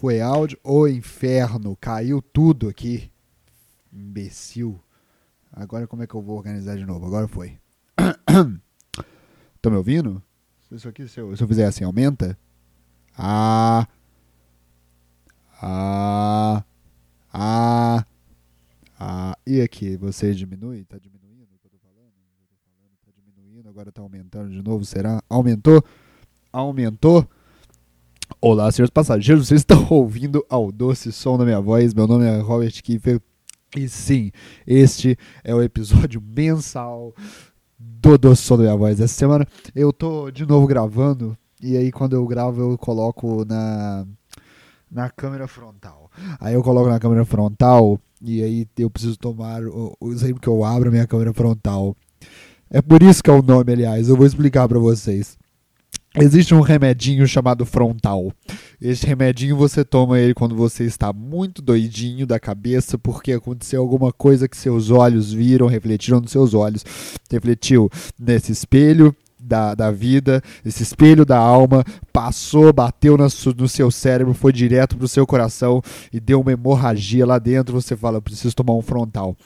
foi áudio. Ô inferno, caiu tudo aqui. Imbecil. Agora como é que eu vou organizar de novo? Agora foi. Estão me ouvindo? Isso aqui, se eu, se eu fizer assim, aumenta? Ah. Ah. Ah. Ah. E aqui, você diminui? Tá diminuindo o que falando? Eu tô falando, tá diminuindo, agora tá aumentando de novo, será? Aumentou? Aumentou? Olá, senhores passageiros, vocês estão ouvindo ao doce som da minha voz. Meu nome é Robert Kiefer. E sim, este é o episódio mensal do doce som da minha voz. Essa semana eu tô de novo gravando. E aí, quando eu gravo, eu coloco na, na câmera frontal. Aí eu coloco na câmera frontal. E aí eu preciso tomar o, o sempre que eu abro a minha câmera frontal. É por isso que é o nome, aliás. Eu vou explicar para vocês. Existe um remedinho chamado frontal. Esse remedinho você toma ele quando você está muito doidinho da cabeça porque aconteceu alguma coisa que seus olhos viram, refletiram nos seus olhos. Refletiu nesse espelho da, da vida, esse espelho da alma, passou, bateu no, no seu cérebro, foi direto pro seu coração e deu uma hemorragia lá dentro. Você fala, preciso tomar um frontal.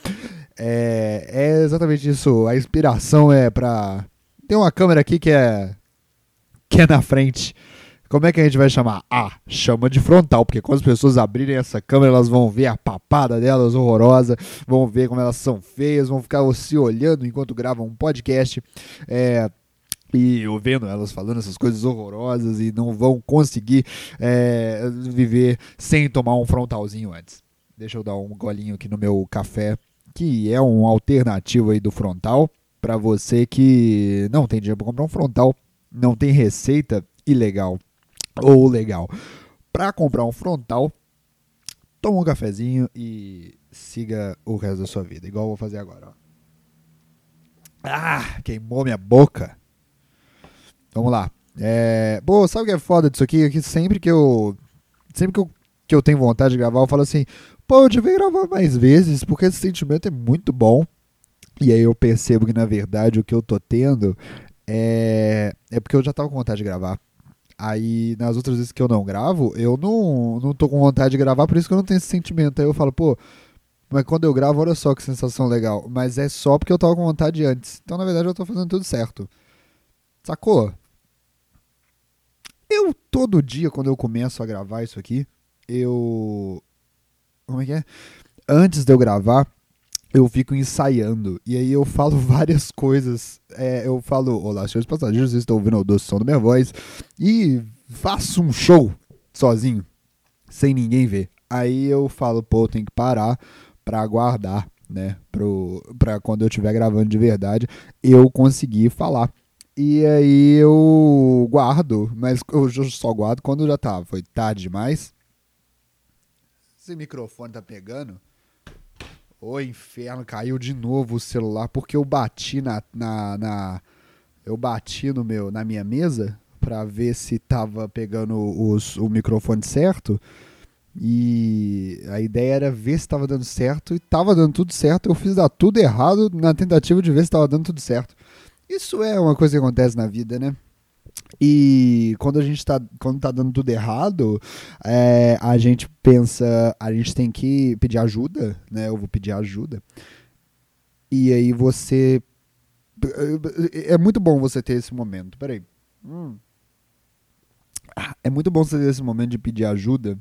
É, é exatamente isso. A inspiração é pra. Tem uma câmera aqui que é que é na frente. Como é que a gente vai chamar? Ah, chama de frontal, porque quando as pessoas abrirem essa câmera, elas vão ver a papada delas horrorosa, vão ver como elas são feias, vão ficar se olhando enquanto gravam um podcast. É, e eu vendo elas falando essas coisas horrorosas e não vão conseguir é, viver sem tomar um frontalzinho antes. Deixa eu dar um golinho aqui no meu café, que é um alternativo aí do frontal para você que não tem dinheiro para comprar um frontal não tem receita ilegal ou legal. Para comprar um frontal, toma um cafezinho e siga o resto da sua vida, igual eu vou fazer agora. Ah, queimou minha boca. Vamos lá. É, pô, sabe o que é foda disso aqui? É que sempre que eu sempre que eu, que eu tenho vontade de gravar, eu falo assim, pô, eu devia gravar mais vezes, porque esse sentimento é muito bom. E aí eu percebo que na verdade o que eu tô tendo é, é porque eu já tava com vontade de gravar. Aí, nas outras vezes que eu não gravo, eu não, não tô com vontade de gravar, por isso que eu não tenho esse sentimento. Aí eu falo, pô, mas quando eu gravo, olha só que sensação legal. Mas é só porque eu tava com vontade antes. Então, na verdade, eu tô fazendo tudo certo. Sacou? Eu, todo dia, quando eu começo a gravar isso aqui, eu. Como é que é? Antes de eu gravar, eu fico ensaiando. E aí eu falo várias coisas. É, eu falo, olá, senhores passageiros, estão ouvindo o som da minha voz. E faço um show sozinho, sem ninguém ver. Aí eu falo, pô, tenho que parar pra aguardar, né? Pro, pra quando eu estiver gravando de verdade, eu conseguir falar. E aí eu guardo, mas eu só guardo quando já tá. Foi tarde demais. Esse microfone tá pegando. Ô inferno, caiu de novo o celular porque eu bati na, na, na eu bati no meu na minha mesa para ver se tava pegando os, o microfone certo. E a ideia era ver se estava dando certo e estava dando tudo certo. Eu fiz dar tudo errado na tentativa de ver se estava dando tudo certo. Isso é uma coisa que acontece na vida, né? E quando a gente está quando tá dando tudo errado, é, a gente pensa, a gente tem que pedir ajuda, né? Eu vou pedir ajuda. E aí você. É muito bom você ter esse momento. Peraí. Hum. É muito bom você ter esse momento de pedir ajuda,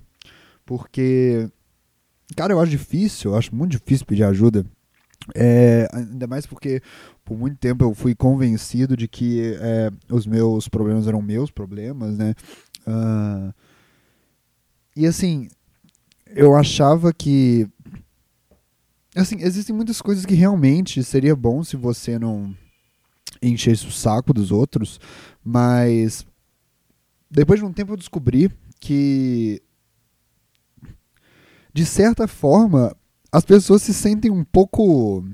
porque. Cara, eu acho difícil, eu acho muito difícil pedir ajuda. É, ainda mais porque por muito tempo eu fui convencido de que é, os meus problemas eram meus problemas, né? Uh, e assim, eu achava que. Assim, existem muitas coisas que realmente seria bom se você não enchesse o saco dos outros, mas depois de um tempo eu descobri que de certa forma as pessoas se sentem um pouco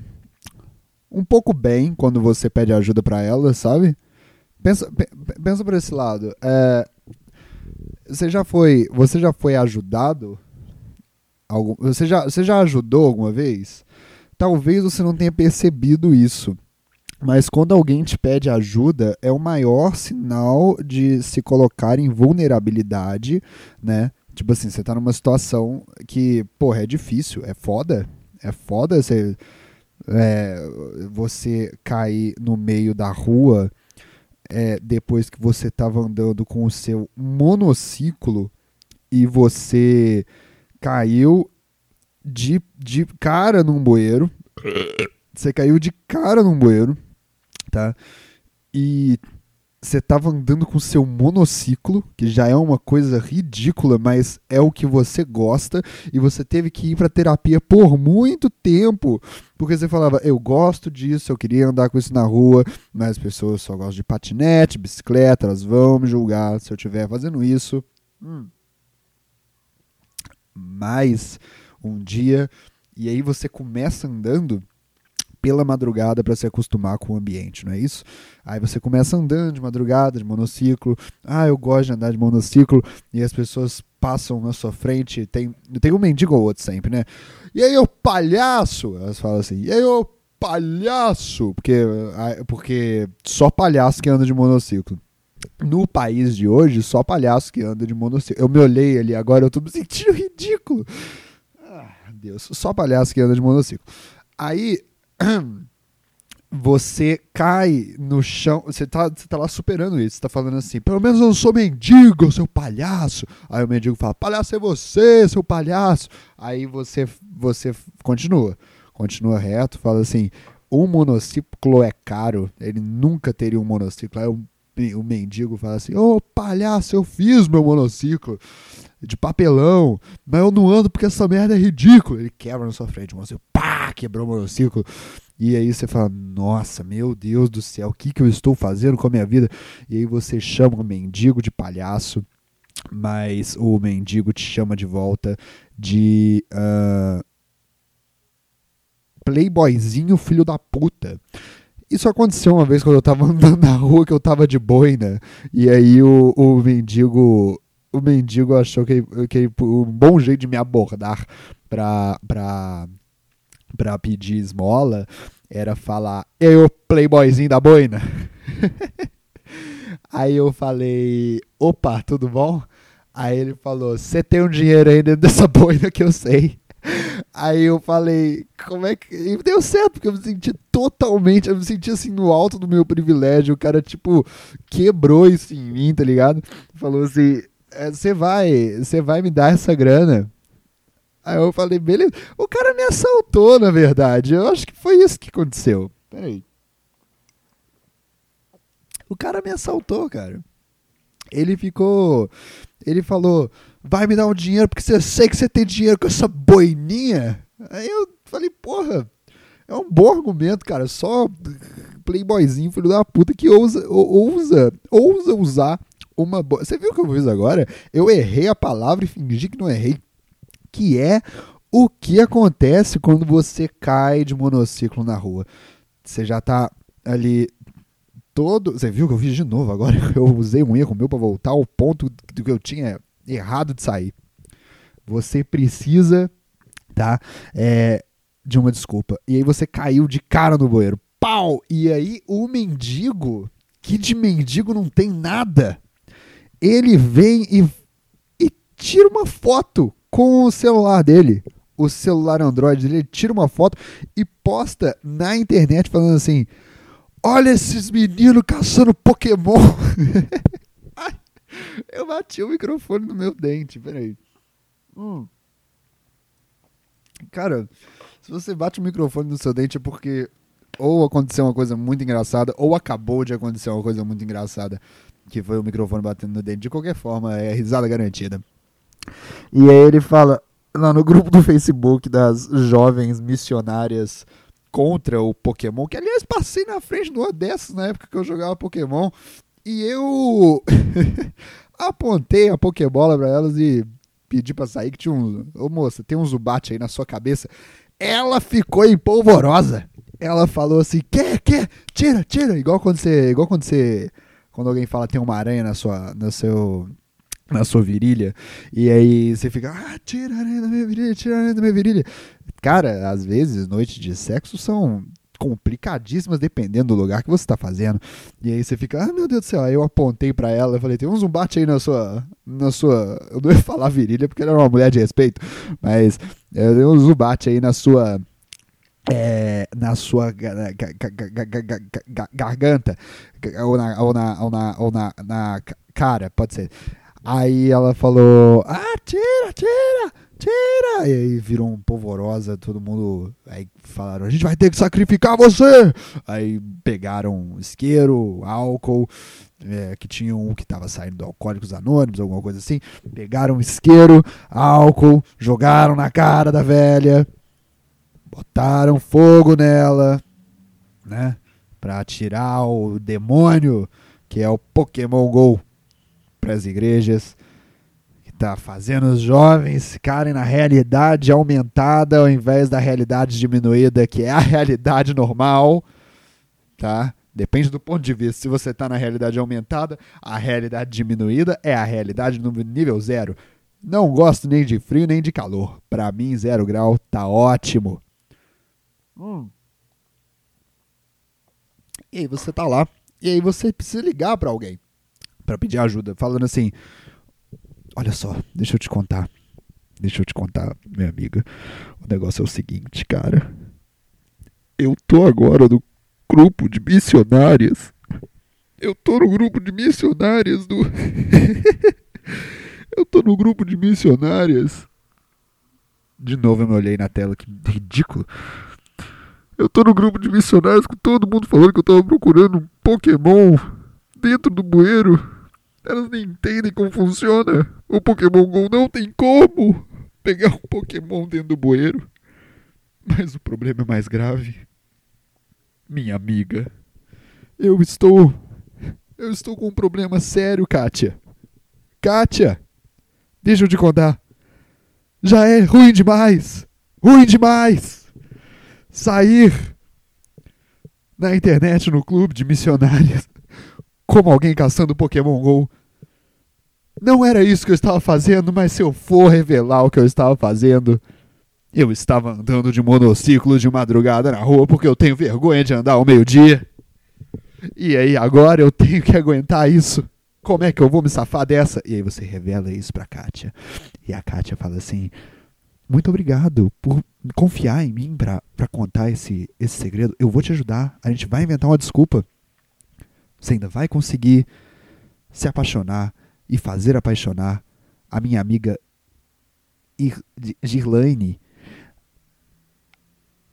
um pouco bem quando você pede ajuda para elas, sabe? Pensa, pensa por esse lado. É, você já foi você já foi ajudado? Algum, você, já, você já ajudou alguma vez? Talvez você não tenha percebido isso. Mas quando alguém te pede ajuda, é o maior sinal de se colocar em vulnerabilidade, né? Tipo assim, você tá numa situação que, porra, é difícil, é foda. É foda você, é, você cair no meio da rua é, depois que você tava andando com o seu monociclo e você caiu de, de cara num bueiro. Você caiu de cara num bueiro, tá? E você estava andando com seu monociclo, que já é uma coisa ridícula, mas é o que você gosta, e você teve que ir para terapia por muito tempo, porque você falava, eu gosto disso, eu queria andar com isso na rua, mas as pessoas só gostam de patinete, bicicleta, elas vão me julgar se eu estiver fazendo isso. Hum. Mas um dia, e aí você começa andando pela madrugada para se acostumar com o ambiente, não é isso? Aí você começa andando de madrugada, de monociclo. Ah, eu gosto de andar de monociclo. E as pessoas passam na sua frente. Tem, tem um mendigo ou outro sempre, né? E aí, ô palhaço! Elas falam assim. E aí, ô palhaço! Porque, porque só palhaço que anda de monociclo. No país de hoje, só palhaço que anda de monociclo. Eu me olhei ali agora, eu tô me sentindo ridículo. Ah, Deus, só palhaço que anda de monociclo. Aí você cai no chão, você tá, você tá lá superando isso, você tá falando assim, pelo menos eu não sou mendigo, seu palhaço. Aí o mendigo fala, palhaço é você, seu palhaço. Aí você, você continua, continua reto, fala assim, um monociclo é caro, ele nunca teria um monociclo. Aí o, o mendigo fala assim, ô oh, palhaço, eu fiz meu monociclo de papelão, mas eu não ando porque essa merda é ridícula. Ele quebra na sua frente, o monociclo, pá, quebrou o monociclo. E aí você fala, nossa, meu Deus do céu, o que, que eu estou fazendo com a minha vida? E aí você chama o mendigo de palhaço, mas o mendigo te chama de volta de uh, playboyzinho filho da puta. Isso aconteceu uma vez quando eu tava andando na rua, que eu tava de boina, e aí o, o mendigo o mendigo achou que, que um bom jeito de me abordar pra, pra, pra pedir esmola era falar, eu, playboyzinho da boina. Aí eu falei, opa, tudo bom? Aí ele falou, você tem um dinheiro aí dentro dessa boina que eu sei. Aí eu falei, como é que. E deu certo, porque eu me senti totalmente. Eu me senti assim no alto do meu privilégio. O cara, tipo, quebrou isso em mim, tá ligado? Falou assim: você é, vai, você vai me dar essa grana. Aí eu falei, beleza. O cara me assaltou, na verdade. Eu acho que foi isso que aconteceu. Peraí. O cara me assaltou, cara. Ele ficou. Ele falou: vai me dar um dinheiro porque você sei que você tem dinheiro com essa boininha. Aí eu falei, porra, é um bom argumento, cara. Só playboyzinho, filho da puta, que ousa, ousa, ousa usar uma boa. Você viu o que eu fiz agora? Eu errei a palavra e fingi que não errei. Que é o que acontece quando você cai de monociclo na rua. Você já tá ali todo. Você viu que eu fiz de novo agora? Eu usei um erro meu para voltar ao ponto do que eu tinha errado de sair. Você precisa, tá? É, de uma desculpa. E aí você caiu de cara no bueiro. Pau! E aí o mendigo, que de mendigo não tem nada, ele vem e, e tira uma foto com o celular dele, o celular Android dele, ele tira uma foto e posta na internet falando assim: Olha esses meninos caçando Pokémon. Eu bati o microfone no meu dente, peraí. Hum. Cara, se você bate o microfone no seu dente é porque ou aconteceu uma coisa muito engraçada ou acabou de acontecer uma coisa muito engraçada que foi o microfone batendo no dente. De qualquer forma, é risada garantida. E aí ele fala lá no grupo do Facebook das jovens missionárias contra o Pokémon, que aliás passei na frente de uma dessas na época que eu jogava Pokémon, e eu apontei a Pokébola para elas e pedi para sair que tinha um, ô moça, tem um Zubat aí na sua cabeça. Ela ficou empolvorosa. Ela falou assim: "Quer, quer? Tira, tira", igual quando você, igual quando você quando alguém fala tem uma aranha na sua, no seu, na sua virilha, e aí você fica, ah, tira a aranha da minha virilha, tira a aranha da minha virilha. Cara, às vezes, noites de sexo são complicadíssimas dependendo do lugar que você está fazendo. E aí você fica, ah, meu Deus do céu. Aí eu apontei para ela, eu falei, tem um zumbate aí na sua, na sua, eu não ia falar virilha porque ela era uma mulher de respeito, mas é, tem um zumbate aí na sua é, na sua garganta ou na, ou na, ou na, ou na, na cara, pode ser. Aí ela falou: Ah, tira, tira, tira! E aí virou um polvorosa, todo mundo. Aí falaram: A gente vai ter que sacrificar você! Aí pegaram isqueiro, álcool, é, que tinha um que estava saindo do Alcoólicos Anônimos, alguma coisa assim. Pegaram isqueiro, álcool, jogaram na cara da velha botaram fogo nela, né? Para tirar o demônio que é o Pokémon Go para as igrejas, que está fazendo os jovens ficarem na realidade aumentada ao invés da realidade diminuída, que é a realidade normal, tá? Depende do ponto de vista. Se você está na realidade aumentada, a realidade diminuída é a realidade no nível zero. Não gosto nem de frio nem de calor. Para mim, zero grau tá ótimo. Hum. E aí você tá lá, e aí você precisa ligar para alguém para pedir ajuda, falando assim: Olha só, deixa eu te contar. Deixa eu te contar, minha amiga. O negócio é o seguinte, cara. Eu tô agora no grupo de missionárias. Eu tô no grupo de missionárias do. eu tô no grupo de missionárias. De novo eu me olhei na tela, que ridículo. Eu tô no grupo de missionários com todo mundo falando que eu tava procurando um Pokémon dentro do bueiro. Elas nem entendem como funciona. O Pokémon GO não tem como pegar um Pokémon dentro do bueiro. Mas o problema é mais grave. Minha amiga. Eu estou. Eu estou com um problema sério, Kátia. Kátia! Deixa eu te contar. Já é ruim demais! Ruim demais! sair na internet, no clube de missionários, como alguém caçando Pokémon GO. Não era isso que eu estava fazendo, mas se eu for revelar o que eu estava fazendo, eu estava andando de monociclo de madrugada na rua porque eu tenho vergonha de andar ao meio-dia. E aí agora eu tenho que aguentar isso. Como é que eu vou me safar dessa? E aí você revela isso pra Kátia. E a Kátia fala assim: muito obrigado por confiar em mim para contar esse, esse segredo. Eu vou te ajudar. A gente vai inventar uma desculpa. Você ainda vai conseguir se apaixonar e fazer apaixonar a minha amiga Girlaine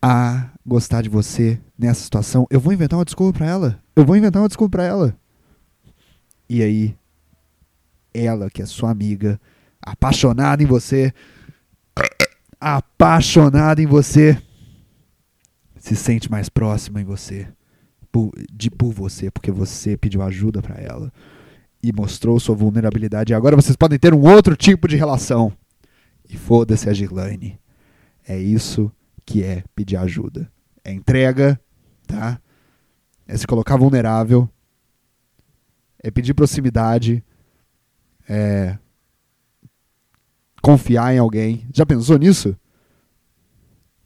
a gostar de você nessa situação. Eu vou inventar uma desculpa para ela. Eu vou inventar uma desculpa para ela. E aí, ela, que é sua amiga, apaixonada em você, apaixonada em você, se sente mais próxima em você, por, de por você, porque você pediu ajuda para ela e mostrou sua vulnerabilidade. E agora vocês podem ter um outro tipo de relação. E foda-se a Girlane. É isso que é pedir ajuda. É entrega, tá? É se colocar vulnerável. É pedir proximidade. É confiar em alguém. Já pensou nisso?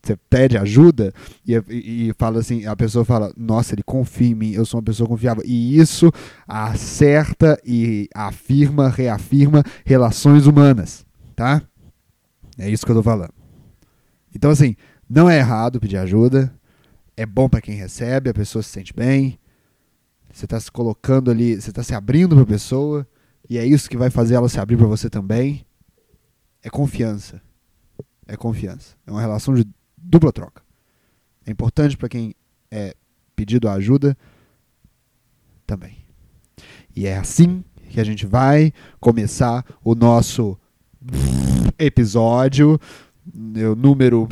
Você pede ajuda e, e, e, fala assim, a pessoa fala, nossa, ele confia em mim, eu sou uma pessoa confiável. E isso acerta e afirma, reafirma relações humanas, tá? É isso que eu tô falando. Então, assim, não é errado pedir ajuda, é bom para quem recebe, a pessoa se sente bem, você está se colocando ali, você está se abrindo para a pessoa, e é isso que vai fazer ela se abrir para você também é confiança. É confiança. É uma relação de dupla troca. É importante para quem é pedido ajuda também. E é assim que a gente vai começar o nosso episódio, o número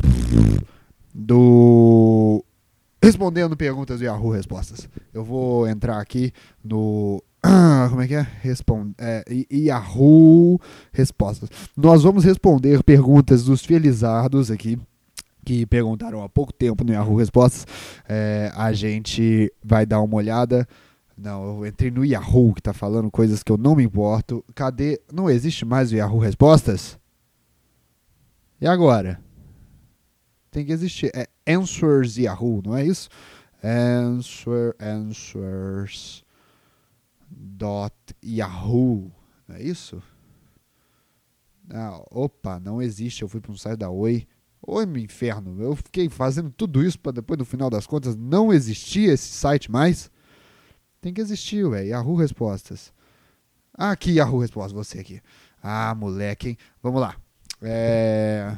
do respondendo perguntas do Yahoo Respostas. Eu vou entrar aqui no como é que é? Responde, é, Yahoo Respostas. Nós vamos responder perguntas dos felizardos aqui, que perguntaram há pouco tempo no Yahoo Respostas. É, a gente vai dar uma olhada. Não, eu entrei no Yahoo que tá falando coisas que eu não me importo. Cadê? Não existe mais o Yahoo Respostas? E agora? Tem que existir. É Answers Yahoo, não é isso? Answer, answers. Dot Yahoo. É isso? Ah, opa, não existe. Eu fui para um site da Oi. Oi, meu inferno. Eu fiquei fazendo tudo isso para depois, no final das contas, não existir esse site mais. Tem que existir, ué. Yahoo Respostas. Ah, aqui, Yahoo Respostas, você aqui. Ah, moleque, hein? Vamos lá. É...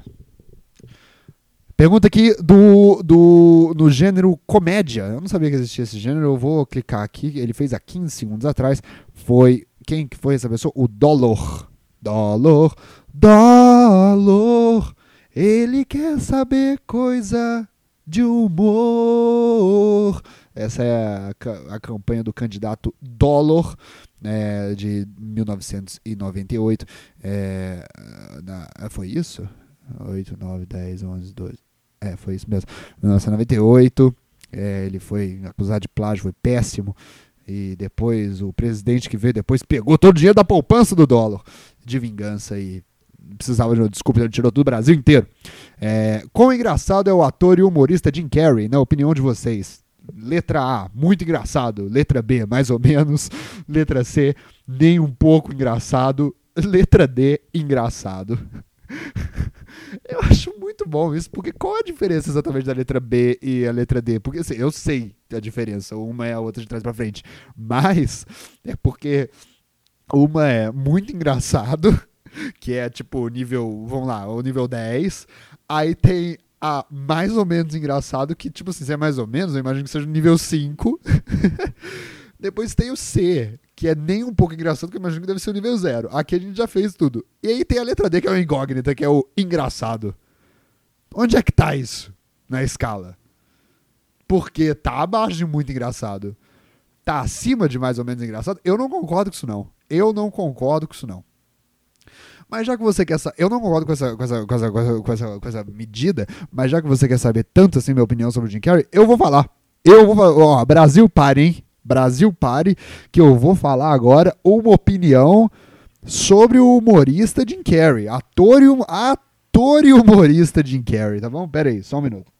Pergunta aqui do, do no gênero comédia. Eu não sabia que existia esse gênero. Eu vou clicar aqui. Ele fez há 15 segundos atrás. Foi quem que foi essa pessoa? O Dolor. Dolor, Dolor. Ele quer saber coisa de humor. Essa é a, a campanha do candidato Dolor, é, de 1998. É, na, foi isso? 8, 9, 10, 11, 12. É, foi isso mesmo. 1998, é, ele foi acusado de plágio, foi péssimo. E depois o presidente que veio depois pegou todo o dinheiro da poupança do dólar de vingança e precisava de desculpa, ele tirou do Brasil inteiro. É, quão engraçado é o ator e humorista Jim Carrey, na opinião de vocês? Letra A, muito engraçado. Letra B, mais ou menos. Letra C, nem um pouco engraçado. Letra D, engraçado. Eu acho muito bom isso, porque qual a diferença exatamente da letra B e a letra D? Porque assim, eu sei a diferença, uma é a outra de trás para frente, mas é porque uma é muito engraçado, que é tipo nível, vamos lá, o nível 10, aí tem a mais ou menos engraçado, que tipo assim, se é mais ou menos, eu imagino que seja nível 5. Depois tem o C, que é nem um pouco engraçado, que eu imagino que deve ser o nível zero. Aqui a gente já fez tudo. E aí tem a letra D, que é o incógnita, que é o engraçado. Onde é que tá isso na escala? Porque tá abaixo de muito engraçado. Tá acima de mais ou menos engraçado? Eu não concordo com isso, não. Eu não concordo com isso, não. Mas já que você quer saber. Eu não concordo com essa, com, essa, com, essa, com, essa, com essa medida, mas já que você quer saber tanto assim minha opinião sobre o Jim Carrey, eu vou falar. Eu vou falar. Ó, Brasil, pare, hein? Brasil pare, que eu vou falar agora uma opinião sobre o humorista Jim Carrey, ator e, ator e humorista Jim Carrey, tá bom? Pera aí, só um minuto.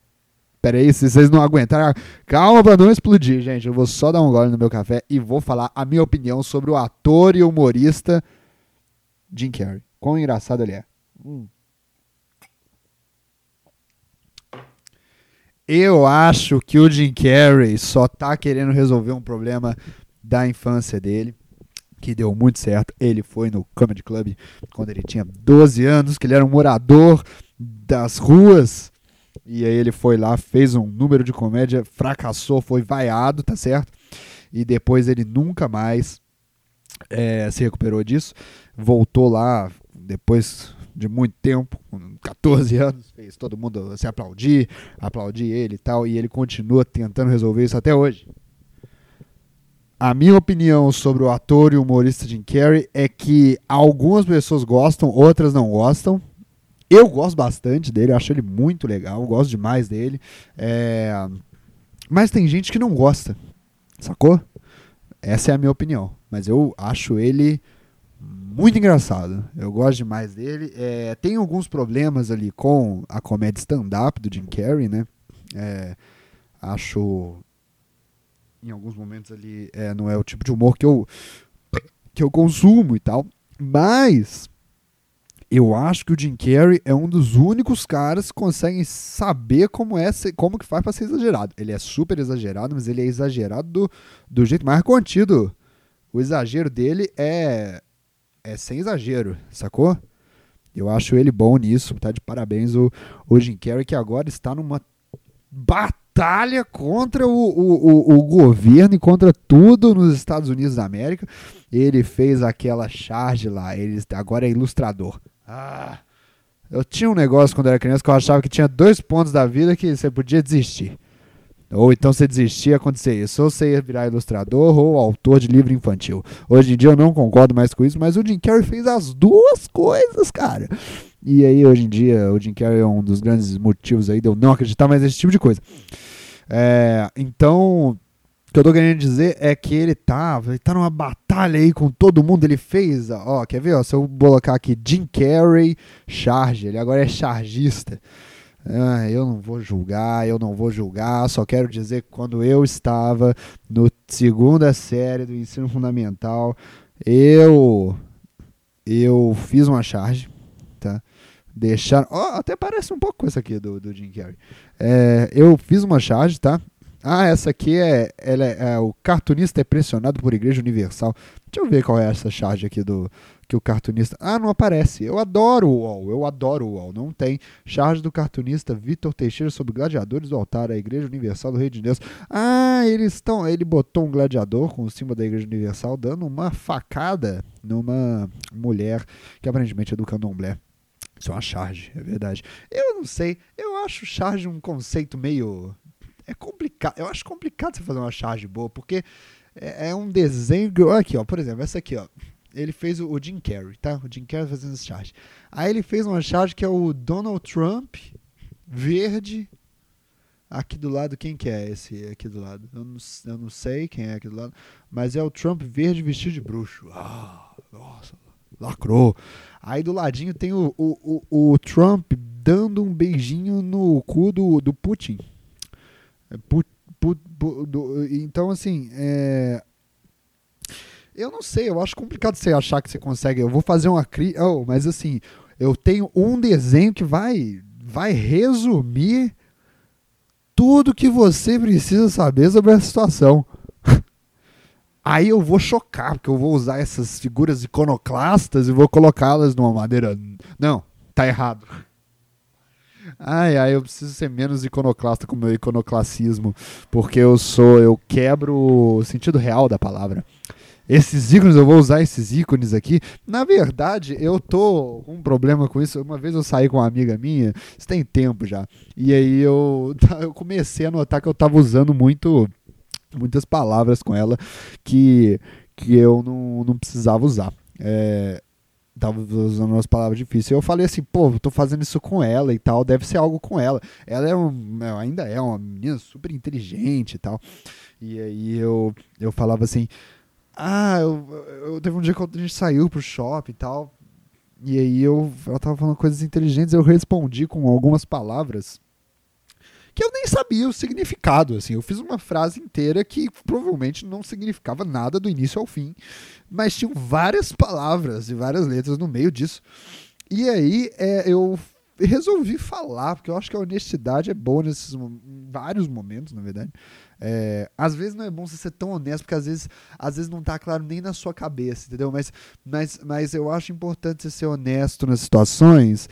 Pera aí, se vocês não aguentarem, calma pra não explodir, gente. Eu vou só dar um gole no meu café e vou falar a minha opinião sobre o ator e humorista Jim Carrey. Quão engraçado ele é. Hum. Eu acho que o Jim Carrey só tá querendo resolver um problema da infância dele, que deu muito certo. Ele foi no Comedy Club quando ele tinha 12 anos, que ele era um morador das ruas. E aí ele foi lá, fez um número de comédia, fracassou, foi vaiado, tá certo? E depois ele nunca mais é, se recuperou disso. Voltou lá, depois de muito tempo, com 14 anos, fez todo mundo se aplaudir, aplaudir ele e tal, e ele continua tentando resolver isso até hoje. A minha opinião sobre o ator e humorista Jim Carrey é que algumas pessoas gostam, outras não gostam. Eu gosto bastante dele, acho ele muito legal, gosto demais dele. É... Mas tem gente que não gosta, sacou? Essa é a minha opinião. Mas eu acho ele muito engraçado. Eu gosto demais dele. É, tem alguns problemas ali com a comédia stand-up do Jim Carrey, né? É, acho em alguns momentos ali é, não é o tipo de humor que eu que eu consumo e tal, mas eu acho que o Jim Carrey é um dos únicos caras que conseguem saber como é como que faz para ser exagerado. Ele é super exagerado, mas ele é exagerado do, do jeito mais contido. O exagero dele é é sem exagero, sacou? Eu acho ele bom nisso, tá de parabéns o, o Jim Carrey, que agora está numa batalha contra o, o, o, o governo e contra tudo nos Estados Unidos da América. Ele fez aquela charge lá, ele agora é ilustrador. Ah, eu tinha um negócio quando era criança que eu achava que tinha dois pontos da vida que você podia desistir. Ou então você desistia acontecer isso. Ou você ia virar ilustrador ou autor de livro infantil. Hoje em dia eu não concordo mais com isso, mas o Jim Carrey fez as duas coisas, cara. E aí, hoje em dia, o Jim Carrey é um dos grandes motivos aí de eu não acreditar mais nesse tipo de coisa. É, então, o que eu tô querendo dizer é que ele tá, ele tá numa batalha aí com todo mundo. Ele fez, ó, quer ver? Ó, se eu colocar aqui Jim Carrey charge, ele agora é chargista. Ah, eu não vou julgar, eu não vou julgar, só quero dizer que quando eu estava no segunda série do ensino fundamental, eu eu fiz uma charge, tá? Deixar, oh, até parece um pouco com essa aqui do, do Jim Carrey. É, eu fiz uma charge, tá? Ah, essa aqui é, ela é, é, o cartunista é pressionado por Igreja Universal. Deixa eu ver qual é essa charge aqui do que o cartunista. Ah, não aparece. Eu adoro o UOL, eu adoro o UOL. Não tem charge do cartunista Vitor Teixeira sobre gladiadores do altar da Igreja Universal do Rei de Deus. Ah, eles estão. Ele botou um gladiador com o símbolo da Igreja Universal dando uma facada numa mulher que aparentemente é do candomblé. Isso é uma charge, é verdade. Eu não sei, eu acho charge um conceito meio é complicado. Eu acho complicado você fazer uma charge boa, porque é, é um desenho. Aqui, ó, por exemplo, essa aqui, ó. Ele fez o, o Jim Carrey, tá? O Jim Carrey fazendo essa charge. Aí ele fez uma charge que é o Donald Trump verde. Aqui do lado, quem que é esse aqui do lado? Eu não, eu não sei quem é aqui do lado, mas é o Trump verde vestido de bruxo. Ah, nossa, lacrou. Aí do ladinho tem o, o, o, o Trump dando um beijinho no cu do, do Putin. É, put, put, put, do, então, assim, é, eu não sei, eu acho complicado você achar que você consegue. Eu vou fazer uma crítica, oh, mas assim, eu tenho um desenho que vai, vai resumir tudo que você precisa saber sobre a situação. Aí eu vou chocar, porque eu vou usar essas figuras iconoclastas e vou colocá-las numa maneira. Não, tá errado. Ai, ai, eu preciso ser menos iconoclasta com o meu iconoclassismo, porque eu sou, eu quebro o sentido real da palavra. Esses ícones, eu vou usar esses ícones aqui. Na verdade, eu tô com um problema com isso. Uma vez eu saí com uma amiga minha, isso tem tempo já. E aí eu, eu comecei a notar que eu tava usando muito muitas palavras com ela que, que eu não, não precisava usar. É, tava usando umas palavras difíceis. Eu falei assim, pô, tô fazendo isso com ela e tal, deve ser algo com ela. Ela é um, ainda é uma menina super inteligente e tal. E aí eu, eu falava assim, ah, eu, eu teve um dia que a gente saiu pro shopping e tal. E aí eu, ela tava falando coisas inteligentes, eu respondi com algumas palavras que eu nem sabia o significado. Assim, eu fiz uma frase inteira que provavelmente não significava nada do início ao fim, mas tinham várias palavras e várias letras no meio disso. E aí é, eu resolvi falar, porque eu acho que a honestidade é boa nesses vários momentos, na verdade. É, às vezes não é bom você ser tão honesto, porque às vezes, às vezes não está claro nem na sua cabeça, entendeu? Mas, mas, mas eu acho importante você ser honesto nas situações,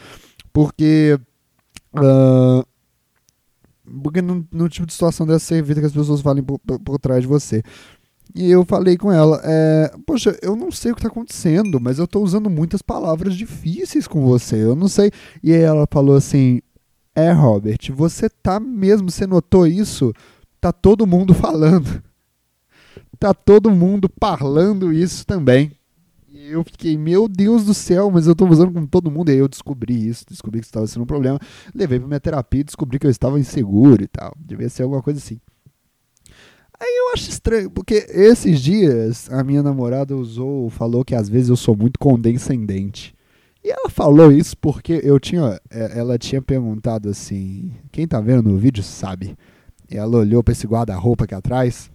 porque uh, porque no, no, tipo de situação dessa você que as pessoas falem por, por, por trás de você. E eu falei com ela, é, poxa, eu não sei o que está acontecendo, mas eu estou usando muitas palavras difíceis com você, eu não sei. E aí ela falou assim, é Robert, você tá mesmo, você notou isso? Tá todo mundo falando. Tá todo mundo falando isso também. E eu fiquei, meu Deus do céu, mas eu tô usando com todo mundo. E aí eu descobri isso, descobri que estava sendo um problema. Levei pra minha terapia e descobri que eu estava inseguro e tal. Devia ser alguma coisa assim. Aí eu acho estranho, porque esses dias a minha namorada usou, falou que às vezes eu sou muito condescendente. E ela falou isso porque eu tinha, é, ela tinha perguntado assim, quem tá vendo no vídeo sabe. Ela olhou para esse guarda-roupa aqui atrás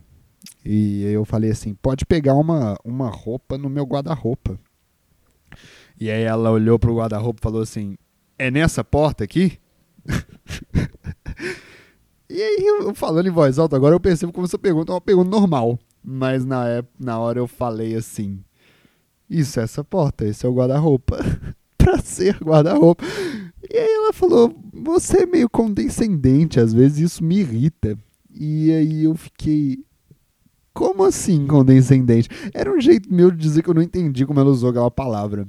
e eu falei assim: pode pegar uma, uma roupa no meu guarda-roupa. E aí ela olhou pro guarda-roupa e falou assim: é nessa porta aqui? e aí, eu falando em voz alta, agora eu percebo como essa pergunta é uma pergunta normal. Mas na, época, na hora eu falei assim: Isso é essa porta, esse é o guarda-roupa. pra ser guarda-roupa. E aí ela falou: Você é meio condescendente, às vezes isso me irrita. E aí eu fiquei. Como assim condescendente? Era um jeito meu de dizer que eu não entendi como ela usou aquela palavra.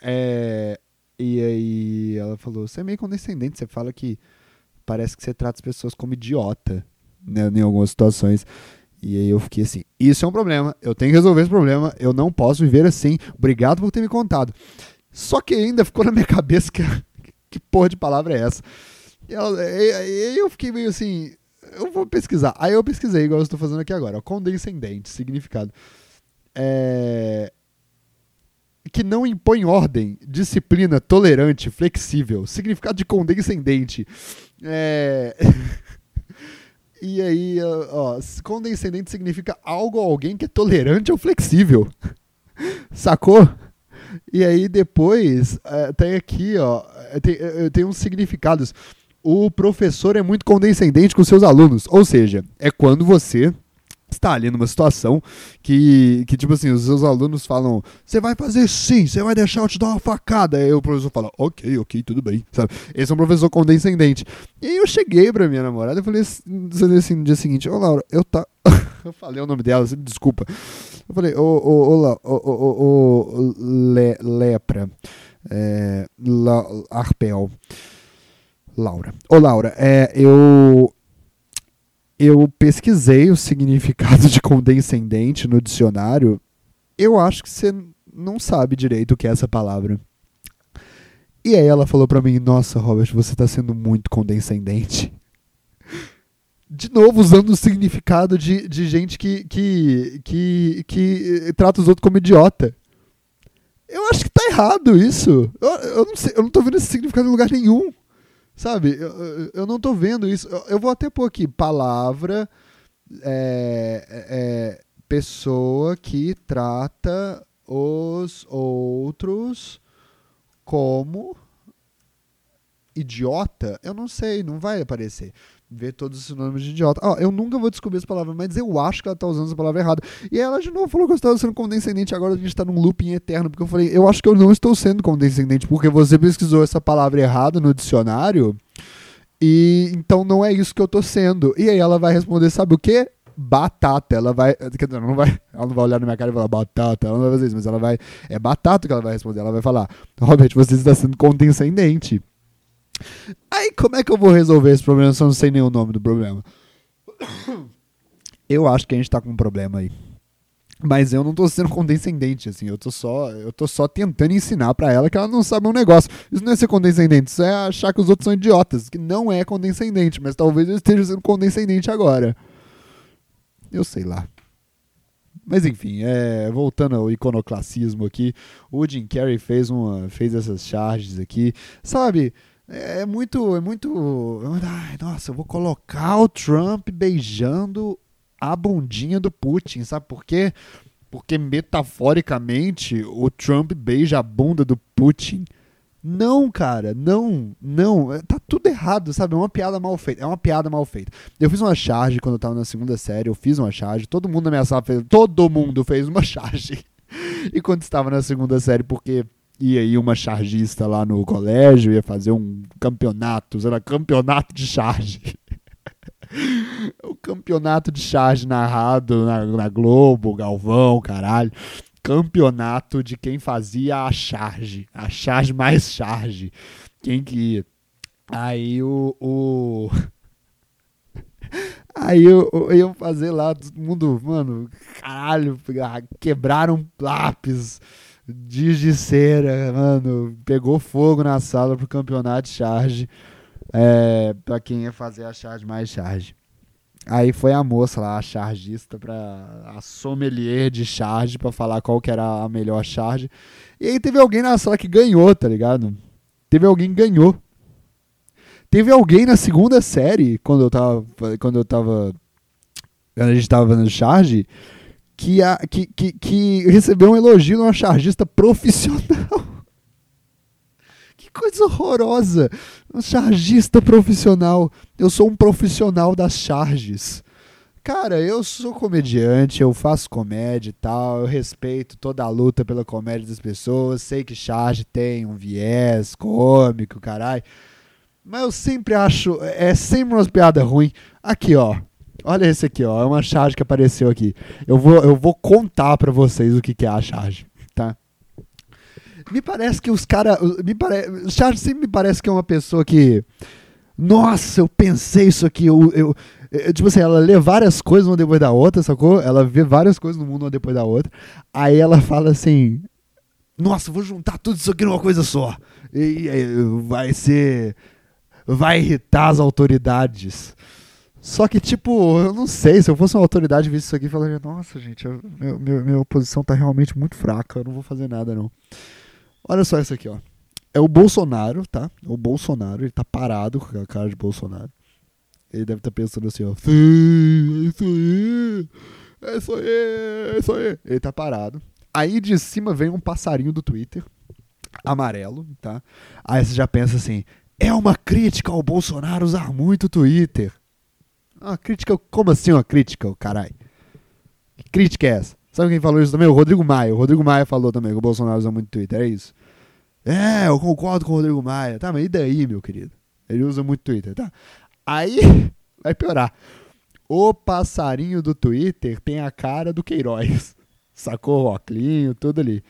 É, e aí ela falou: Você é meio condescendente, você fala que parece que você trata as pessoas como idiota né, em algumas situações. E aí eu fiquei assim: Isso é um problema, eu tenho que resolver esse problema, eu não posso viver assim. Obrigado por ter me contado. Só que ainda ficou na minha cabeça que, que porra de palavra é essa. E, ela, e, e eu fiquei meio assim eu vou pesquisar. Aí eu pesquisei, igual eu estou fazendo aqui agora. Condescendente, significado. É... que não impõe ordem, disciplina, tolerante, flexível, significado de condescendente. É... e aí, ó, condescendente significa algo ou alguém que é tolerante ou flexível. Sacou? E aí depois é, tem aqui, ó, tem, tem uns significados. O professor é muito condescendente com seus alunos, ou seja, é quando você está ali numa situação que, que, tipo assim, os seus alunos falam, você vai fazer sim, você vai deixar eu te dar uma facada. Aí o professor fala, ok, ok, tudo bem, sabe? Esse é um professor condescendente. E aí eu cheguei pra minha namorada e falei assim, assim no dia seguinte, ô Laura, eu tá... eu falei o nome dela, você me desculpa. Eu falei, ô, ô, ô, ô, ô, ô le, lepra, é, la, arpel, Laura. Ô Laura, é, eu eu pesquisei o significado de condescendente no dicionário. Eu acho que você não sabe direito o que é essa palavra. E aí ela falou para mim: Nossa, Robert, você tá sendo muito condescendente. De novo, usando o significado de, de gente que, que, que, que trata os outros como idiota. Eu acho que tá errado isso. Eu, eu, não sei, eu não tô vendo esse significado em lugar nenhum. Sabe, eu, eu não tô vendo isso. Eu, eu vou até pôr aqui, palavra, é, é, pessoa que trata os outros como idiota. Eu não sei, não vai aparecer ver todos os sinônimos de idiota. Oh, eu nunca vou descobrir essa palavra, mas eu acho que ela tá usando essa palavra errada. E ela de novo falou que eu estava sendo condescendente, agora a gente está num looping eterno, porque eu falei, eu acho que eu não estou sendo condescendente, porque você pesquisou essa palavra errada no dicionário, e então não é isso que eu tô sendo. E aí ela vai responder, sabe o quê? batata. Ela vai. Não vai, ela não vai olhar na minha cara e falar batata. Ela não vai fazer isso, mas ela vai. É batata que ela vai responder. Ela vai falar: Robert, você está sendo condescendente. Aí como é que eu vou resolver esse problema se eu não sei nem o nome do problema? Eu acho que a gente tá com um problema aí. Mas eu não tô sendo condescendente, assim, eu tô só, eu tô só tentando ensinar para ela que ela não sabe um negócio. Isso não é ser condescendente, isso é achar que os outros são idiotas, que não é condescendente, mas talvez eu esteja sendo condescendente agora. Eu sei lá. Mas enfim, é, voltando ao iconoclassismo aqui, o Jim Carrey fez, uma, fez essas charges aqui. Sabe, é, é muito, é muito. Ai, nossa, eu vou colocar o Trump beijando a bundinha do Putin, sabe por quê? Porque metaforicamente o Trump beija a bunda do Putin. Não, cara, não, não, é, tá tudo errado, sabe? É uma piada mal feita, é uma piada mal feita. Eu fiz uma charge quando eu tava na segunda série, eu fiz uma charge, todo mundo na minha sala fez, todo mundo fez uma charge. E quando estava na segunda série, porque ia aí uma chargista lá no colégio, ia fazer um campeonato, era campeonato de charge. o campeonato de charge narrado na, na, Globo, Galvão, caralho. Campeonato de quem fazia a charge, a charge mais charge. Quem que ia? Aí o. o... Aí eu, eu fazer lá, todo mundo, mano, caralho, quebraram lápis Dias de cera, mano, pegou fogo na sala pro campeonato de charge. É, pra quem ia fazer a charge mais charge. Aí foi a moça lá, a chargista, pra, a sommelier de charge, pra falar qual que era a melhor charge. E aí teve alguém na sala que ganhou, tá ligado? Teve alguém que ganhou. Teve alguém na segunda série, quando eu tava. Quando eu tava. Quando a gente tava fazendo charge, que, a, que, que, que recebeu um elogio de uma chargista profissional. que coisa horrorosa! Um chargista profissional. Eu sou um profissional das charges. Cara, eu sou comediante, eu faço comédia e tal, eu respeito toda a luta pela comédia das pessoas, sei que charge tem um viés cômico, caralho. Mas eu sempre acho, é sempre umas piadas ruins. Aqui, ó, Olha esse aqui, ó. É uma charge que apareceu aqui. Eu vou, eu vou contar para vocês o que, que é a charge, tá? Me parece que os caras. Pare... Charge sempre me parece que é uma pessoa que. Nossa, eu pensei isso aqui. Eu, eu, eu, tipo assim, ela lê várias coisas uma depois da outra, sacou? Ela vê várias coisas no mundo uma depois da outra. Aí ela fala assim: Nossa, vou juntar tudo isso aqui numa coisa só. E, e vai ser. Vai irritar as autoridades. Só que, tipo, eu não sei, se eu fosse uma autoridade visse isso aqui, falaria, nossa, gente, eu, meu, meu, minha oposição tá realmente muito fraca, eu não vou fazer nada, não. Olha só isso aqui, ó. É o Bolsonaro, tá? O Bolsonaro, ele tá parado com a cara de Bolsonaro. Ele deve estar tá pensando assim, ó. Sim, é isso aí, é isso aí, é isso aí. Ele tá parado. Aí de cima vem um passarinho do Twitter, amarelo, tá? Aí você já pensa assim, é uma crítica ao Bolsonaro usar muito o Twitter. Uma crítica, como assim uma crítica, caralho? Que crítica é essa? Sabe quem falou isso também? O Rodrigo Maia. O Rodrigo Maia falou também que o Bolsonaro usa muito Twitter, é isso? É, eu concordo com o Rodrigo Maia. Tá, mas e daí, meu querido? Ele usa muito Twitter, tá? Aí vai piorar. O passarinho do Twitter tem a cara do Queiroz. Sacou o óculos, tudo ali.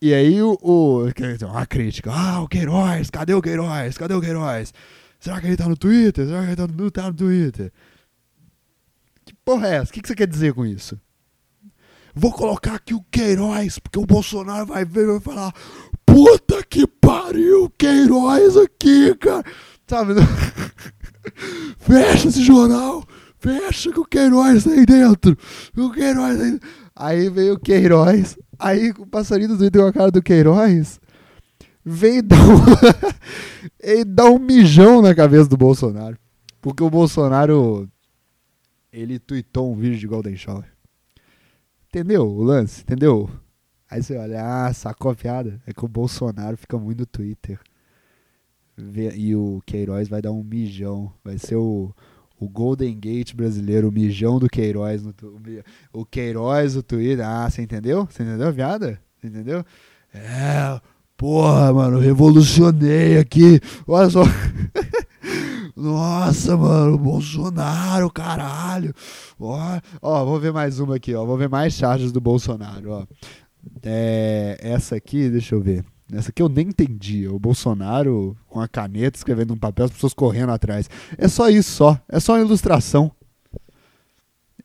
E aí o, o. Uma crítica. Ah, o Queiroz, cadê o Queiroz? Cadê o Queiroz? Será que ele tá no Twitter? Será que ele tá no, tá no Twitter? Que porra é essa? O que, você quer dizer com isso? Vou colocar aqui o Queiroz, porque o Bolsonaro vai ver e vai falar: Puta que pariu, Queiroz aqui, cara. Sabe? Fecha esse jornal. Fecha que o Queiroz tá aí dentro. O Queiroz tá aí Aí veio o Queiroz. Aí o passarinho do com a cara do Queiroz. Vem dar um, dá um mijão na cabeça do Bolsonaro. Porque o Bolsonaro ele tweetou um vídeo de Golden Shower. Entendeu o lance? Entendeu? Aí você olha, ah, sacou a piada? É que o Bolsonaro fica muito no Twitter. E o Queiroz vai dar um mijão. Vai ser o, o Golden Gate brasileiro, o mijão do Queiroz. No, o Queiroz no Twitter. Ah, você entendeu? Você entendeu a piada? Você entendeu? É, porra, mano, revolucionei aqui. Olha só. Nossa, mano, Bolsonaro, caralho. Ó, ó, vou ver mais uma aqui, ó. Vou ver mais charges do Bolsonaro, ó. É, essa aqui, deixa eu ver. Essa aqui eu nem entendi. O Bolsonaro com a caneta escrevendo um papel, as pessoas correndo atrás. É só isso, só. É só uma ilustração.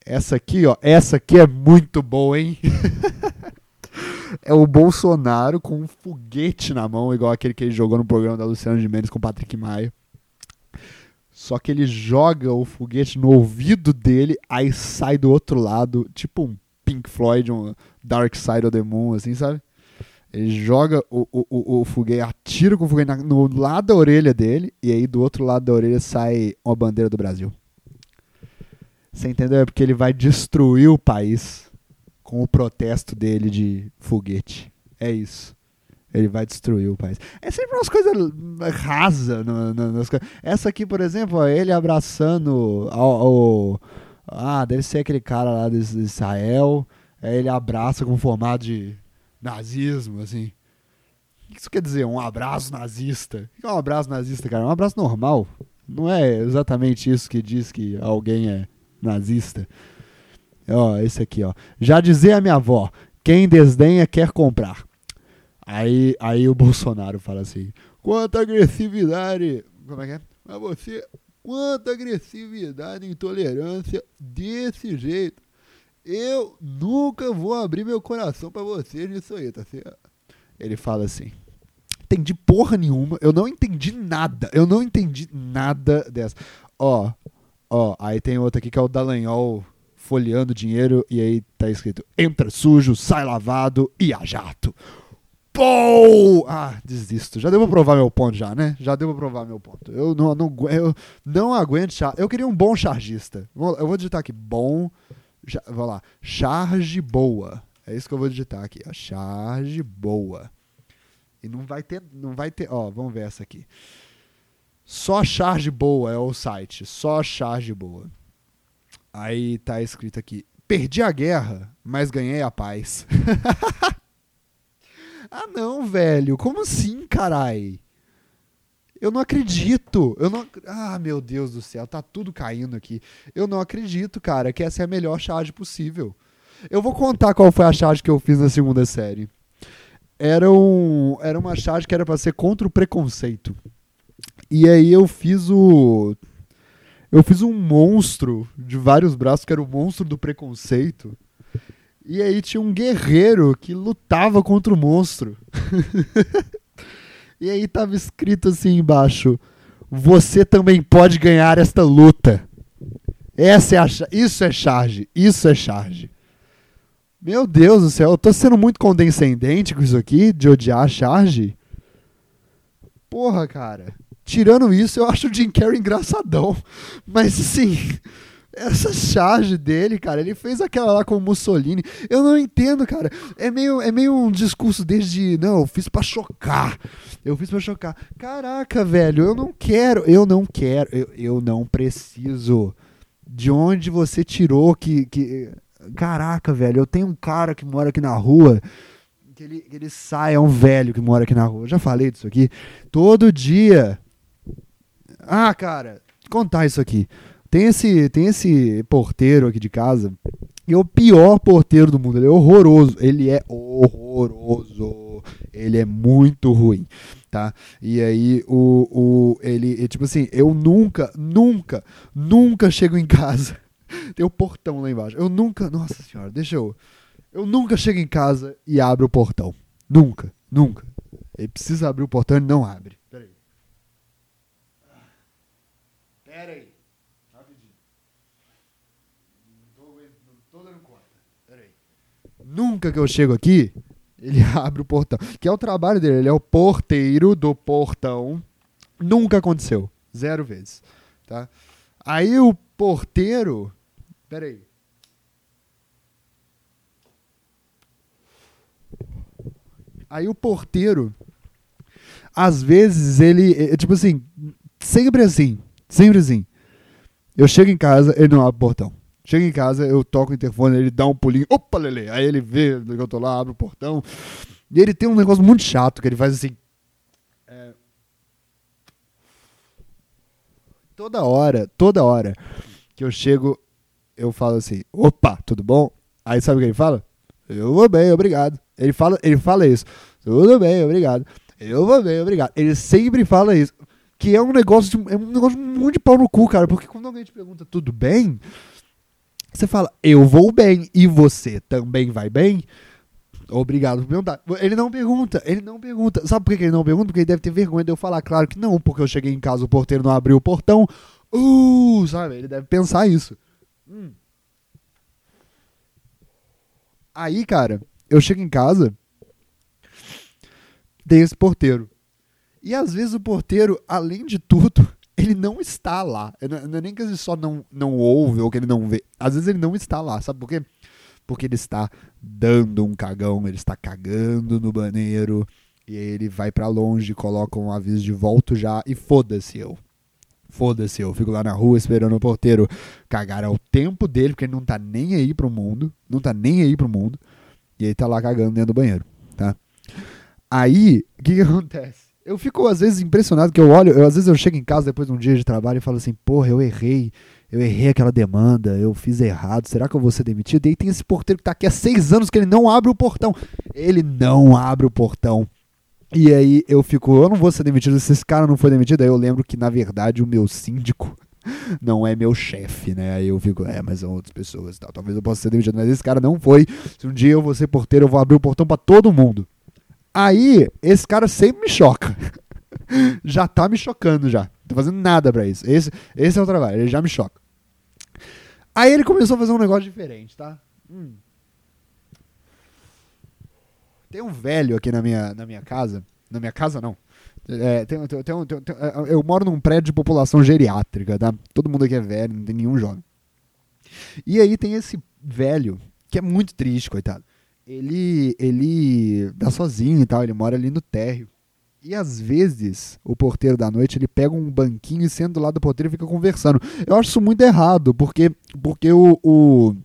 Essa aqui, ó. Essa aqui é muito boa, hein? é o Bolsonaro com um foguete na mão, igual aquele que ele jogou no programa da Luciana de Mendes com o Patrick Maia. Só que ele joga o foguete no ouvido dele, aí sai do outro lado, tipo um Pink Floyd, um Dark Side of the Moon, assim, sabe? Ele joga o, o, o, o foguete, atira com o foguete no lado da orelha dele, e aí do outro lado da orelha sai uma bandeira do Brasil. Você entendeu? É porque ele vai destruir o país com o protesto dele de foguete. É isso. Ele vai destruir o país. É sempre umas coisas rasas. No, no, nas. Essa aqui, por exemplo, ó, ele abraçando ao, Ah, deve ser aquele cara lá de Israel. Aí ele abraça com formato de nazismo, assim. O que isso quer dizer? Um abraço nazista? O que é um abraço nazista, cara? É um abraço normal. Não é exatamente isso que diz que alguém é nazista. Ó, esse aqui, ó. Já dizia a minha avó: quem desdenha quer comprar. Aí, aí o Bolsonaro fala assim: quanta agressividade. Como é que é? Mas você. Quanta agressividade e intolerância desse jeito. Eu nunca vou abrir meu coração para você nisso aí, tá certo? Ele fala assim: entendi porra nenhuma, eu não entendi nada, eu não entendi nada dessa. Ó, ó, aí tem outra aqui que é o Dallagnol folheando dinheiro e aí tá escrito: entra sujo, sai lavado e a jato. Pou! Ah, desisto. Já pra provar meu ponto já, né? Já pra provar meu ponto. Eu não, não, eu não aguento char... Eu queria um bom chargista. Eu vou digitar aqui, bom... Vou lá, charge boa. É isso que eu vou digitar aqui. Charge boa. E não vai ter, não vai ter, ó, vamos ver essa aqui. Só charge boa é o site, só charge boa. Aí tá escrito aqui: Perdi a guerra, mas ganhei a paz. Ah, não, velho. Como assim, carai? Eu não acredito. Eu não. Ah, meu Deus do céu, tá tudo caindo aqui. Eu não acredito, cara, que essa é a melhor charge possível. Eu vou contar qual foi a charge que eu fiz na segunda série. Era, um, era uma charge que era para ser contra o preconceito. E aí eu fiz o. Eu fiz um monstro de vários braços, que era o monstro do preconceito. E aí tinha um guerreiro que lutava contra o monstro. e aí tava escrito assim embaixo: Você também pode ganhar esta luta. Essa é a, isso é charge. Isso é charge. Meu Deus do céu, eu tô sendo muito condescendente com isso aqui, de odiar a charge. Porra, cara. Tirando isso, eu acho o Jim Carrey engraçadão. Mas assim, essa charge dele, cara, ele fez aquela lá com o Mussolini. Eu não entendo, cara. É meio, é meio um discurso desde, não, eu fiz para chocar. Eu fiz para chocar. Caraca, velho, eu não quero, eu não quero, eu, eu não preciso. De onde você tirou que, que. Caraca, velho, eu tenho um cara que mora aqui na rua. Que ele, que ele sai, é um velho que mora aqui na rua. Eu já falei disso aqui. Todo dia. Ah, cara, contar isso aqui. Tem esse, tem esse porteiro aqui de casa, e é o pior porteiro do mundo. Ele é horroroso. Ele é horroroso. Ele é muito ruim, tá? E aí, o, o ele, tipo assim, eu nunca, nunca, nunca chego em casa. Tem o portão lá embaixo. Eu nunca, nossa senhora, deixa eu. Eu nunca chego em casa e abro o portão. Nunca, nunca. Ele precisa abrir o portão e não abre. Peraí. Peraí. Nunca que eu chego aqui, ele abre o portão. Que é o trabalho dele, ele é o porteiro do portão. Nunca aconteceu. Zero vezes. Tá? Aí o porteiro. Peraí. Aí o porteiro. Às vezes ele. É, tipo assim. Sempre assim. Sempre assim. Eu chego em casa, ele não abre o portão. Chega em casa, eu toco o interfone, ele dá um pulinho, opa, Lele. Aí ele vê que eu tô lá, abre o portão. E ele tem um negócio muito chato que ele faz assim. É... Toda hora, toda hora que eu chego, eu falo assim: opa, tudo bom? Aí sabe o que ele fala? Eu vou bem, obrigado. Ele fala, ele fala isso. Tudo bem, obrigado. Eu vou bem, obrigado. Ele sempre fala isso. Que é um negócio de, é um negócio muito de pau no cu, cara. Porque quando alguém te pergunta tudo bem, você fala, eu vou bem e você também vai bem? Obrigado por perguntar. Ele não pergunta, ele não pergunta. Sabe por que ele não pergunta? Porque ele deve ter vergonha de eu falar. Claro que não, porque eu cheguei em casa, o porteiro não abriu o portão. Uh, sabe? Ele deve pensar isso. Hum. Aí, cara, eu chego em casa, tem esse porteiro. E às vezes o porteiro, além de tudo, ele não está lá. Não é nem que ele só não, não ouve ou que ele não vê. Às vezes ele não está lá. Sabe por quê? Porque ele está dando um cagão, ele está cagando no banheiro. E aí ele vai para longe, coloca um aviso de volta já e foda-se eu. Foda-se, eu fico lá na rua esperando o porteiro cagar ao tempo dele, porque ele não tá nem aí pro mundo. Não tá nem aí pro mundo. E ele tá lá cagando dentro do banheiro, tá? Aí, o que, que acontece? Eu fico às vezes impressionado que eu olho, eu, às vezes eu chego em casa depois de um dia de trabalho e falo assim, porra, eu errei, eu errei aquela demanda, eu fiz errado, será que eu vou ser demitido? E aí tem esse porteiro que tá aqui há seis anos que ele não abre o portão. Ele não abre o portão. E aí eu fico, eu não vou ser demitido se esse cara não foi demitido. Aí eu lembro que, na verdade, o meu síndico não é meu chefe, né? Aí eu fico, é, mas são outras pessoas e tal. Talvez eu possa ser demitido, mas esse cara não foi. Se um dia eu vou ser porteiro, eu vou abrir o portão para todo mundo. Aí, esse cara sempre me choca. já tá me chocando já. Não tô fazendo nada pra isso. Esse, esse é o trabalho, ele já me choca. Aí ele começou a fazer um negócio diferente, tá? Hum. Tem um velho aqui na minha, na minha casa. Na minha casa, não. É, tem, tem, tem, é, eu moro num prédio de população geriátrica, tá? Todo mundo aqui é velho, não tem nenhum jovem. E aí tem esse velho, que é muito triste, coitado ele, ele tá sozinho e tal, ele mora ali no térreo. E às vezes, o porteiro da noite, ele pega um banquinho e senta do lado do porteiro e fica conversando. Eu acho isso muito errado, porque, porque o, o,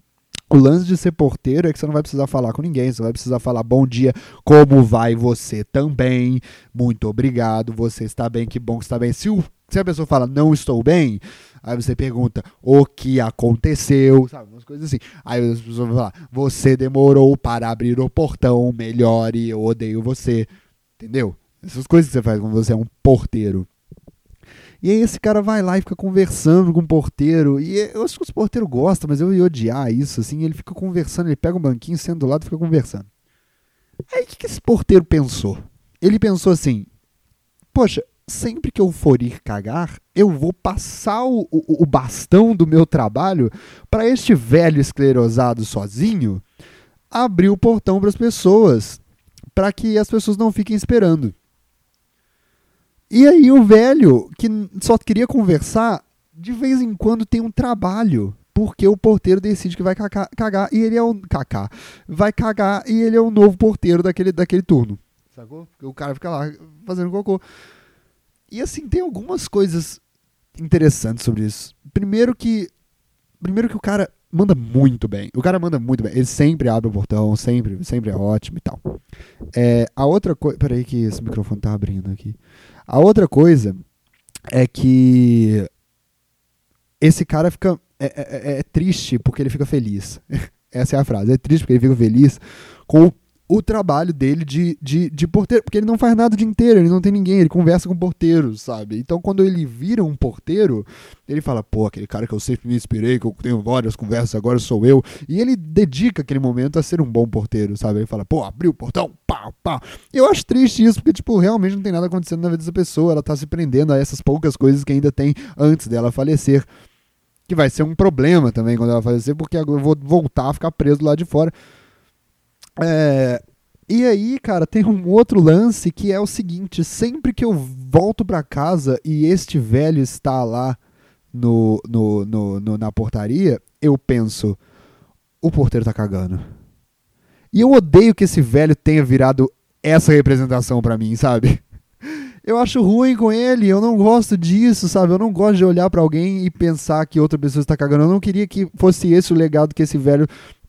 o lance de ser porteiro é que você não vai precisar falar com ninguém, você vai precisar falar bom dia, como vai você também, muito obrigado, você está bem, que bom que está bem. Se, o, se a pessoa fala não estou bem, Aí você pergunta o que aconteceu, sabe? Umas coisas assim. Aí as pessoas vão falar: você demorou para abrir o portão, melhore, eu odeio você. Entendeu? Essas coisas que você faz quando você é um porteiro. E aí esse cara vai lá e fica conversando com o porteiro. E eu acho que os porteiros gostam, mas eu ia odiar isso, assim. Ele fica conversando, ele pega um banquinho, sendo do lado e fica conversando. Aí o que, que esse porteiro pensou? Ele pensou assim: Poxa, sempre que eu for ir cagar, eu vou passar o, o, o bastão do meu trabalho para este velho esclerosado sozinho abrir o portão para as pessoas, para que as pessoas não fiquem esperando. E aí o velho, que só queria conversar, de vez em quando tem um trabalho, porque o porteiro decide que vai cagar, e ele é o cacá, vai cagar e ele é o novo porteiro daquele, daquele turno. Sacou? Porque o cara fica lá fazendo cocô. E assim, tem algumas coisas interessantes sobre isso. Primeiro que primeiro que o cara manda muito bem. O cara manda muito bem. Ele sempre abre o portão, sempre, sempre é ótimo e tal. É, a outra coisa. Peraí, que esse microfone tá abrindo aqui. A outra coisa é que esse cara fica. É, é, é, é triste porque ele fica feliz. Essa é a frase. É triste porque ele fica feliz com o o trabalho dele de, de, de porteiro, porque ele não faz nada o dia inteiro, ele não tem ninguém, ele conversa com porteiros, sabe? Então quando ele vira um porteiro, ele fala, pô, aquele cara que eu sempre me inspirei, que eu tenho várias conversas, agora sou eu. E ele dedica aquele momento a ser um bom porteiro, sabe? Ele fala, pô, abriu o portão, pá, pá. Eu acho triste isso, porque, tipo, realmente não tem nada acontecendo na vida dessa pessoa, ela tá se prendendo a essas poucas coisas que ainda tem antes dela falecer. Que vai ser um problema também quando ela falecer, porque eu vou voltar a ficar preso lá de fora. É, e aí, cara, tem um outro lance que é o seguinte: sempre que eu volto para casa e este velho está lá no, no, no, no, na portaria, eu penso, o porteiro tá cagando. E eu odeio que esse velho tenha virado essa representação para mim, sabe? Eu acho ruim com ele, eu não gosto disso, sabe? Eu não gosto de olhar para alguém e pensar que outra pessoa está cagando. Eu não queria que fosse esse o legado que esse velho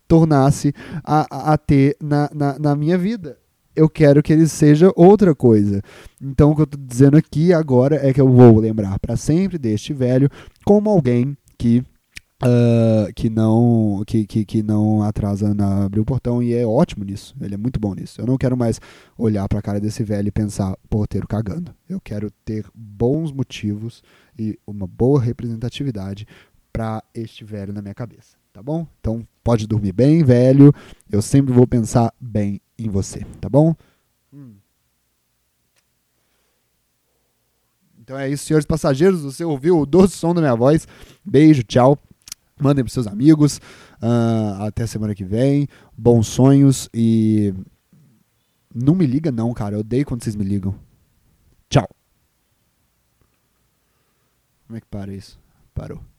tornasse a, a ter na, na, na minha vida eu quero que ele seja outra coisa. Então, o que eu estou dizendo aqui agora é que eu vou lembrar para sempre deste velho como alguém que. Uh, que não que, que, que não atrasa na abrir o portão e é ótimo nisso ele é muito bom nisso eu não quero mais olhar para a cara desse velho e pensar porteiro cagando eu quero ter bons motivos e uma boa representatividade para este velho na minha cabeça tá bom? Então pode dormir bem, velho. Eu sempre vou pensar bem em você, tá bom? Hum. Então é isso, senhores passageiros. Você ouviu o doce som da minha voz. Beijo, tchau. Mandem para seus amigos. Uh, até semana que vem. Bons sonhos e. Não me liga, não, cara. Eu odeio quando vocês me ligam. Tchau. Como é que para isso? Parou.